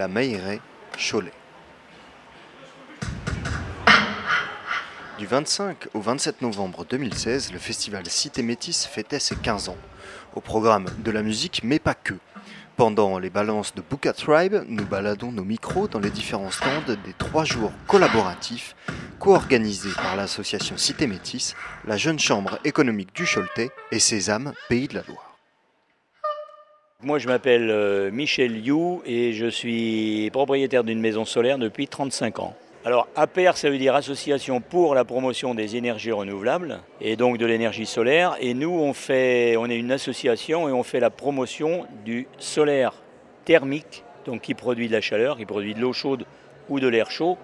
la Cholet. Du 25 au 27 novembre 2016, le festival Cité Métis fêtait ses 15 ans. Au programme de la musique, mais pas que. Pendant les balances de Buka Tribe, nous baladons nos micros dans les différents stands des trois jours collaboratifs co-organisés par l'association Cité Métis, la Jeune Chambre économique du Choletais et Sésame, Pays de la Loire. Moi, je m'appelle euh, Michel You et je suis propriétaire d'une maison solaire depuis 35 ans. Alors APR, ça veut dire Association pour la promotion des énergies renouvelables et donc de l'énergie solaire. Et nous, on, on est une association et on fait la promotion du solaire thermique, donc qui produit de la chaleur, qui produit de l'eau chaude ou de l'air chaud.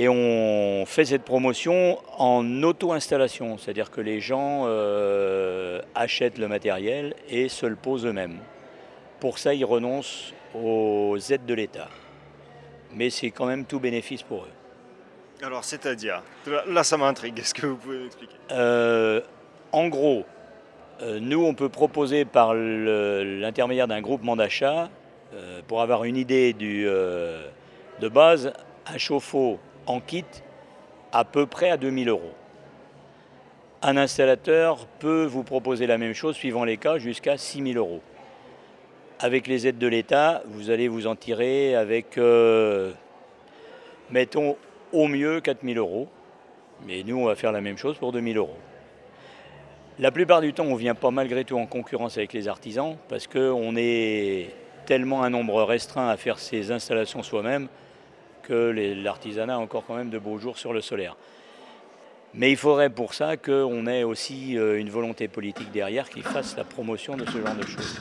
Et on fait cette promotion en auto-installation, c'est-à-dire que les gens euh, achètent le matériel et se le posent eux-mêmes. Pour ça, ils renoncent aux aides de l'État mais c'est quand même tout bénéfice pour eux. Alors, c'est-à-dire Là, ça m'intrigue. Est-ce que vous pouvez m'expliquer? Euh, En gros, euh, nous, on peut proposer par l'intermédiaire d'un groupement d'achat, pour avoir une idée du, de base, un chauffe-eau en kit à peu près à 2000 euros. Un installateur peut vous proposer la même chose, suivant les cas, jusqu'à 6000 euros. Avec les aides de l'État, vous allez vous en tirer avec, euh, mettons, au mieux 4000 euros. Mais nous, on va faire la même chose pour 2000 euros. La plupart du temps, on vient pas malgré tout en concurrence avec les artisans parce qu'on est tellement un nombre restreint à faire ces installations soi-même que l'artisanat a encore quand même de beaux jours sur le solaire. Mais il faudrait pour ça qu'on ait aussi euh, une volonté politique derrière qui fasse la promotion de ce genre de choses.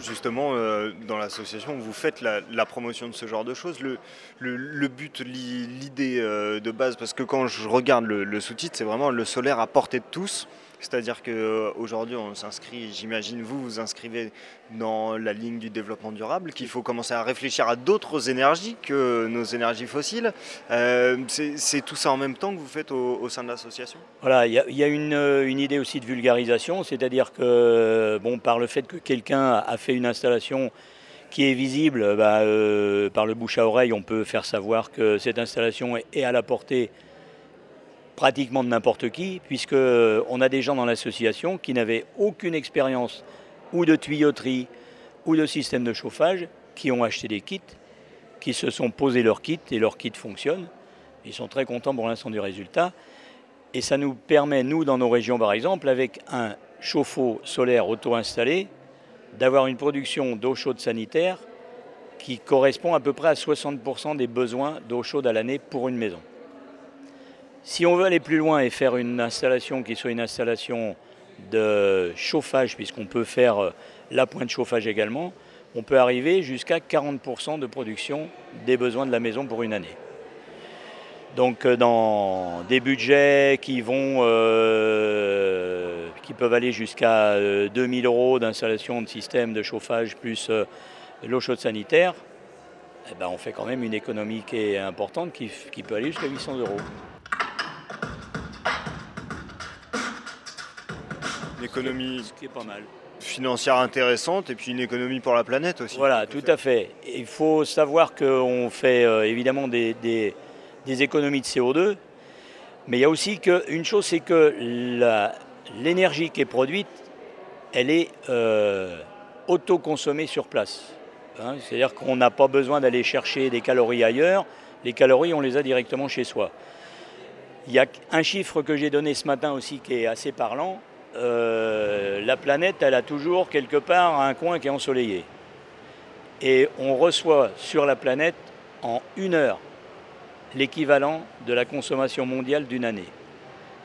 justement, euh, dans l'association, vous faites la, promotion de ce genre de choses. Le, le, but, l'idée euh, de base, parce que quand je regarde le sous-titre, c'est vraiment le solaire à portée de tous. C'est-à-dire qu'aujourd'hui, on s'inscrit, j'imagine vous, vous inscrivez dans la ligne du développement durable, qu'il faut commencer à réfléchir à d'autres énergies que nos énergies fossiles. Euh, c'est tout ça en même temps que vous faites au, sein de l'association? Voilà, il y, a, une, une, idée aussi de vulgarisation, c'est-à-dire que bon, par le fait que quelqu'un a fait une installation qui est visible, bah, euh, par le bouche à oreille, on peut faire savoir que cette installation est à la portée pratiquement de n'importe qui, puisqu'on euh, a des gens dans l'association qui n'avaient aucune expérience ou de tuyauterie ou de système de chauffage, qui ont acheté des kits, qui se sont posés leur kit et leur kit fonctionne. Ils sont très contents pour l'instant du résultat. Et ça nous permet, nous, dans nos régions par exemple, avec un chauffe-eau solaire auto-installé, d'avoir une production d'eau chaude sanitaire qui correspond à peu près à 60% des besoins d'eau chaude à l'année pour une maison. Si on veut aller plus loin et faire une installation qui soit une installation de chauffage, puisqu'on peut faire euh, la pointe chauffage également, on peut arriver jusqu'à 40% de production des besoins de la maison pour une année. Donc euh, dans des budgets qui vont, euh, qui peuvent aller jusqu'à 2000 euros d'installation de système de chauffage plus l'eau chaude sanitaire, eh ben, on fait quand même une économie qui est importante, qui, qui peut aller jusqu'à 800 euros. Une économie qui est pas mal. financière intéressante et puis une économie pour la planète aussi. Voilà, tout à fait. Il faut savoir qu'on fait euh, évidemment des, des, économies de CO2, mais il y a aussi qu'une chose, c'est que l'énergie qui est produite, elle est euh, autoconsommée sur place. Hein. C'est-à-dire qu'on n'a pas besoin d'aller chercher des calories ailleurs, les calories, on les a directement chez soi. Il y a un chiffre que j'ai donné ce matin aussi qui est assez parlant, euh, la planète, elle a toujours quelque part un coin qui est ensoleillé. Et on reçoit sur la planète en une heure l'équivalent de la consommation mondiale d'une année.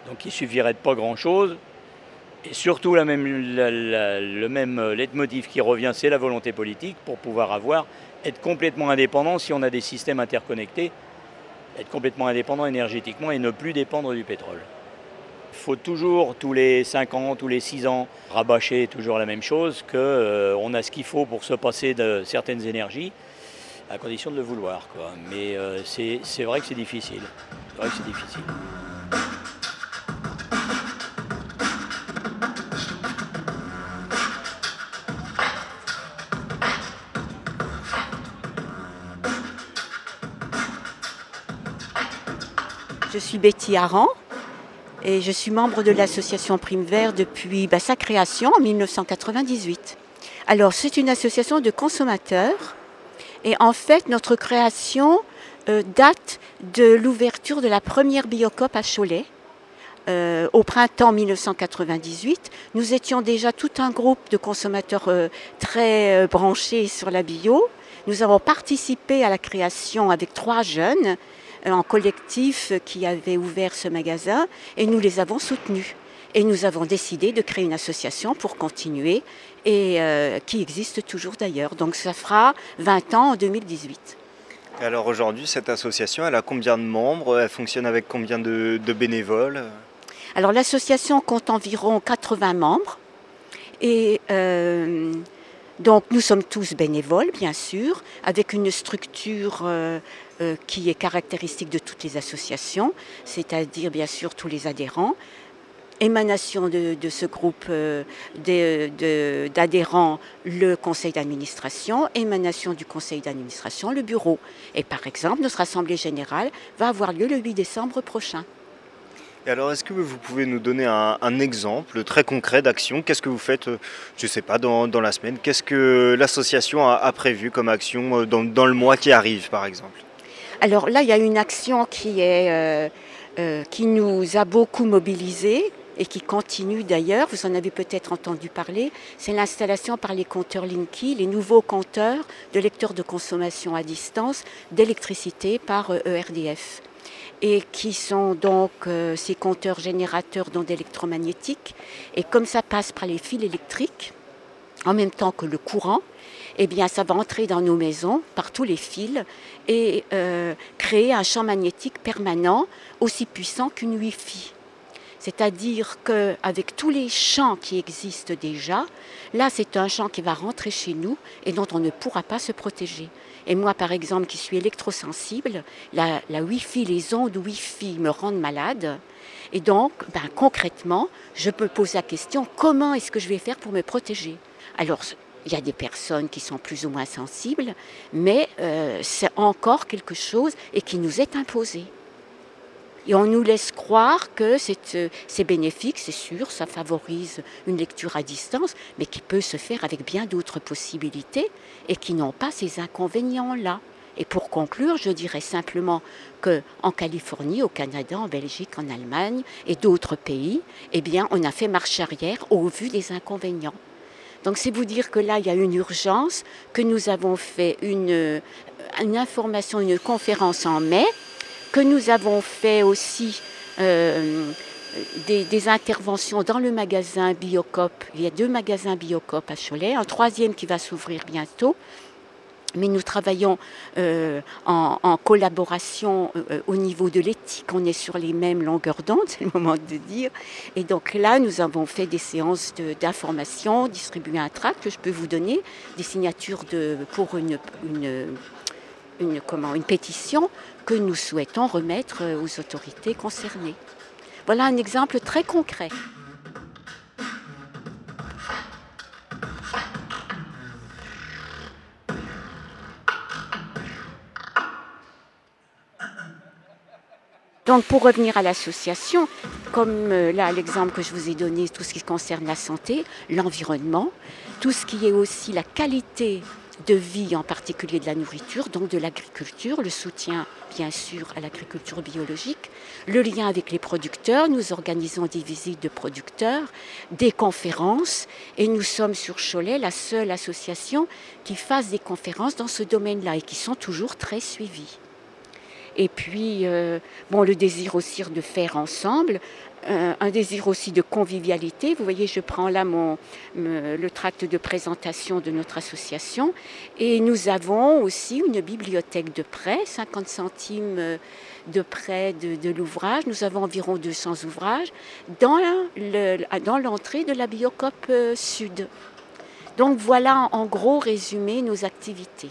Donc il suffirait de pas grand-chose. Et surtout, la même, le même leitmotiv qui revient, c'est la volonté politique pour pouvoir avoir, être complètement indépendant si on a des systèmes interconnectés, être complètement indépendant énergétiquement et ne plus dépendre du pétrole faut toujours, tous les 5 ans, tous les 6 ans, rabâcher toujours la même chose, qu'on euh, a ce qu'il faut pour se passer de certaines énergies, à condition de le vouloir. Mais euh, c'est vrai que c'est difficile. C'est vrai que c'est difficile. Je suis Betty Aran, et je suis membre de l'association Prime Vert depuis bah, sa création en 1998. Alors, c'est une association de consommateurs et en fait, notre création euh, date de l'ouverture de la première Biocop à Cholet. Euh, au printemps 1998, nous étions déjà tout un groupe de consommateurs euh, très branchés sur la bio. Nous avons participé à la création avec trois jeunes en collectif qui avaient ouvert ce magasin et nous les avons soutenus. Et nous avons décidé de créer une association pour continuer et euh, qui existe toujours d'ailleurs. Donc ça fera 20 ans en 2018. alors aujourd'hui, cette association, elle a combien de membres? Elle fonctionne avec combien de, bénévoles? Alors l'association compte environ 80 membres. Et euh, donc nous sommes tous bénévoles, bien sûr, avec une structure euh, qui est caractéristique de toutes les associations, c'est-à-dire bien sûr tous les adhérents, émanation de, ce groupe euh, d'adhérents, le conseil d'administration, émanation du conseil d'administration, le bureau. Et par exemple, notre assemblée générale va avoir lieu le 8 décembre prochain. Alors, est-ce que vous pouvez nous donner un, exemple très concret d'action? Qu'est-ce que vous faites, euh, je ne sais pas, dans, la semaine? Qu'est-ce que l'association a, prévu comme action euh, dans, le mois qui arrive, par exemple? Alors là, il y a une action qui, est, qui nous a beaucoup mobilisés, et qui continue d'ailleurs, vous en avez peut-être entendu parler, c'est l'installation par les compteurs Linky, les nouveaux compteurs de lecteurs de consommation à distance d'électricité par ERDF euh, e et qui sont donc euh, ces compteurs générateurs d'ondes électromagnétiques. Et comme ça passe par les fils électriques, en même temps que le courant, eh bien, ça va entrer dans nos maisons par tous les fils et euh, créer un champ magnétique permanent aussi puissant qu'une Wi-Fi. C'est-à-dire qu'avec tous les champs qui existent déjà, là c'est un champ qui va rentrer chez nous et dont on ne pourra pas se protéger. Et moi par exemple qui suis électrosensible, la, Wi-Fi, les ondes Wi-Fi me rendent malade. Et donc ben, concrètement, je peux poser la question comment est-ce que je vais faire pour me protéger? Alors il y a des personnes qui sont plus ou moins sensibles, mais euh, c'est encore quelque chose et qui nous est imposé. Et on nous laisse croire que euh, c'est bénéfique, c'est sûr, ça favorise une lecture à distance, mais qui peut se faire avec bien d'autres possibilités et qui n'ont pas ces inconvénients-là. Et pour conclure, je dirais simplement que en Californie, au Canada, en Belgique, en Allemagne et d'autres pays, eh bien, on a fait marche arrière au vu des inconvénients. Donc c'est vous dire que là, il y a une urgence, que nous avons fait une, une information, une conférence en mai, que nous avons fait aussi euh, des, interventions dans le magasin Biocop. Il y a deux magasins Biocop à Cholet, un troisième qui va s'ouvrir bientôt. Mais nous travaillons euh, en, collaboration euh, au niveau de l'éthique. On est sur les mêmes longueurs d'onde, c'est le moment de dire. Et donc là, nous avons fait des séances d'information, distribué un tract que je peux vous donner, des signatures de, pour une, une une, pétition que nous souhaitons remettre euh, aux autorités concernées. Voilà un exemple très concret. Donc pour revenir à l'association, comme euh, là l'exemple que je vous ai donné, tout ce qui concerne la santé, l'environnement, tout ce qui est aussi la qualité de vie, en particulier de la nourriture, donc de l'agriculture, le soutien bien sûr à l'agriculture biologique, le lien avec les producteurs, nous organisons des visites de producteurs, des conférences, et nous sommes sur Cholet la seule association qui fasse des conférences dans ce domaine-là et qui sont toujours très suivies. Et puis, euh, bon, le désir aussi de faire ensemble, euh, un désir aussi de convivialité. Vous voyez, je prends là mon, le tract de présentation de notre association. Et nous avons aussi une bibliothèque de prêt, 50 centimes euh, de prêt de, l'ouvrage. Nous avons environ 200 ouvrages dans l'entrée de la Biocop Sud. Donc voilà en gros résumé nos activités.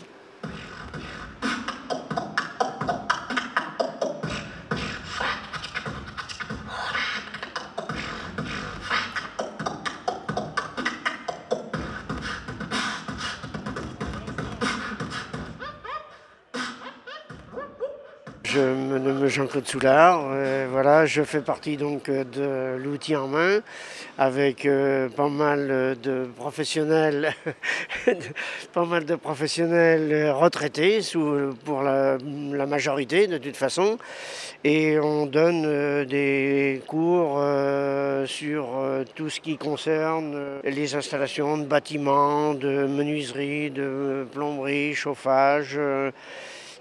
Je me nomme Jean-Claude Soulard. Euh, voilà, je fais partie donc de l'outil en main avec euh, pas mal de professionnels, pas mal de professionnels retraités pour la, majorité de toute façon. Et on donne euh, des cours sur tout ce qui concerne les installations de bâtiments, de menuiserie, de plomberie, chauffage.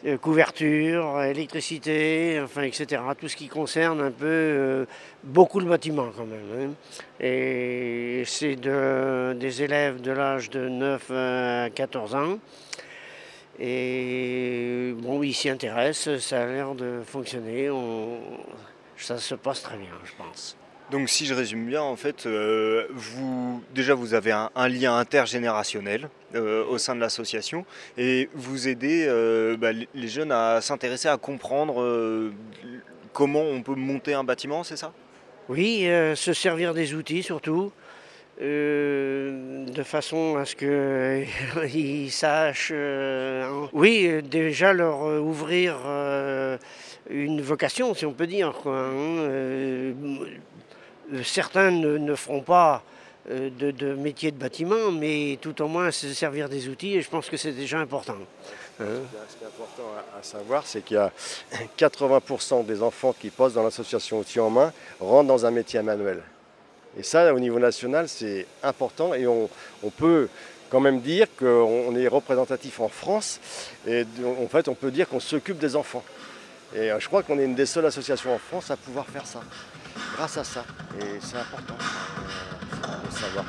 Euh, couverture, électricité, enfin, etc. Tout ce qui concerne un peu euh, beaucoup le bâtiment quand même. Hein. Et c'est de, des élèves de l'âge de 9 à 14 ans. Et bon, ils s'y intéressent, ça a l'air de fonctionner. ça se passe très bien, je pense. Donc si je résume bien, en fait, euh, vous, déjà vous avez un, lien intergénérationnel euh, au sein de l'association et vous aidez euh, bah, les jeunes à s'intéresser, à comprendre comment on peut monter un bâtiment, c'est ça? Oui, se servir des outils surtout. de façon à ce qu'ils sachent, oui, déjà leur ouvrir une vocation, si on peut dire. Quoi, hein, certains ne, feront pas euh, de, métier de bâtiment, mais tout au moins se servir des outils, et je pense que c'est déjà important. Hein Ce qui est important à, savoir, c'est qu'il y a 80% des enfants qui posent dans l'association Outils en main rentrent dans un métier manuel. Et ça, au niveau national, c'est important, et on, peut quand même dire qu'on est représentatif en France, et en fait, on peut dire qu'on s'occupe des enfants. Et euh, je crois qu'on est une des seules associations en France à pouvoir faire ça grâce à ça. Et c'est important euh, de savoir.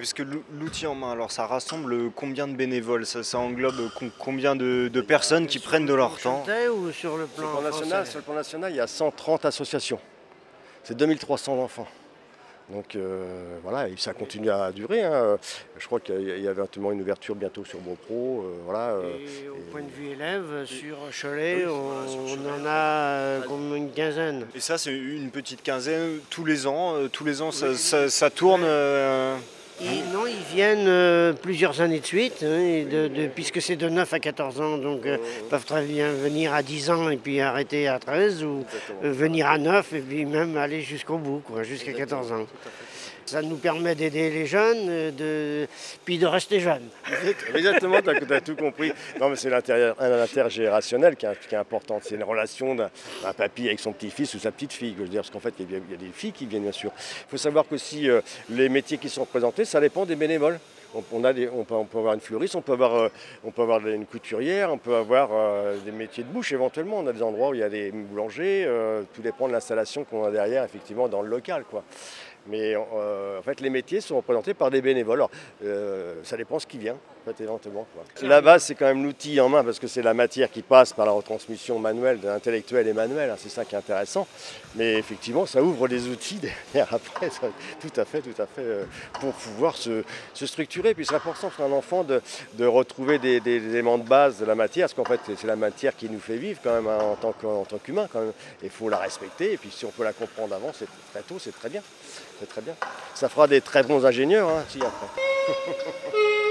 Parce que l'outil en main, alors ça rassemble combien de bénévoles? Ça, englobe combien de, personnes qui prennent de leur temps? ou sur le plan, national, Sur le plan national, il y a 130 associations. C'est 2300 enfants. Donc euh, voilà, et ça continue à durer. Hein. Je crois qu'il y avait notamment une ouverture bientôt sur. Euh, voilà, euh, et au point de vue élève, sur Cholet, on, en a comme une quinzaine. Et ça, c'est une petite quinzaine tous les ans. tous les ans, ça, tourne non, ils viennent euh, plusieurs années de suite, hein, puisque c'est de 9 à 14 ans, donc euh, ils peuvent très bien venir à 10 ans et puis arrêter à 13, ou euh, venir à 9 et puis même aller jusqu'au bout, jusqu'à 14 ans. Ça nous permet d'aider les jeunes, de... puis de rester jeunes. Exactement, tu as, tout compris. Non, mais c'est l'intergénérationnel qui, qui, est important. C'est une relation d'un papy avec son petit-fils ou sa petite-fille. Parce qu'en fait, il y, a des filles qui viennent, bien sûr. Il faut savoir que si euh, les métiers qui sont représentés, ça dépend des bénévoles. On, peut, avoir une fleuriste, on peut avoir, euh, on peut avoir une couturière, on peut avoir euh, des métiers de bouche éventuellement. On a des endroits où il y a des boulangers, tout dépend de l'installation qu'on a derrière, effectivement, dans le local. Quoi. Mais euh, en fait, les métiers sont représentés par des bénévoles. Alors, euh, ça dépend ce qui vient, en fait, éventuellement. La base, c'est quand même l'outil en main, parce que c'est la matière qui passe par la retransmission manuelle, de l'intellectuel et manuel. Hein, c'est ça qui est intéressant. Mais effectivement, ça ouvre les outils derrière après, tout à fait, tout à fait, euh, pour pouvoir se, structurer. Puis c'est important pour un enfant de, retrouver des, éléments de base de la matière, parce qu'en fait, c'est la matière qui nous fait vivre quand même hein, en tant qu'humain. Il faut la respecter, et puis si on peut la comprendre avant, c'est très tôt, c'est très bien. C'est très bien. Ça fera des très bons ingénieurs, hein.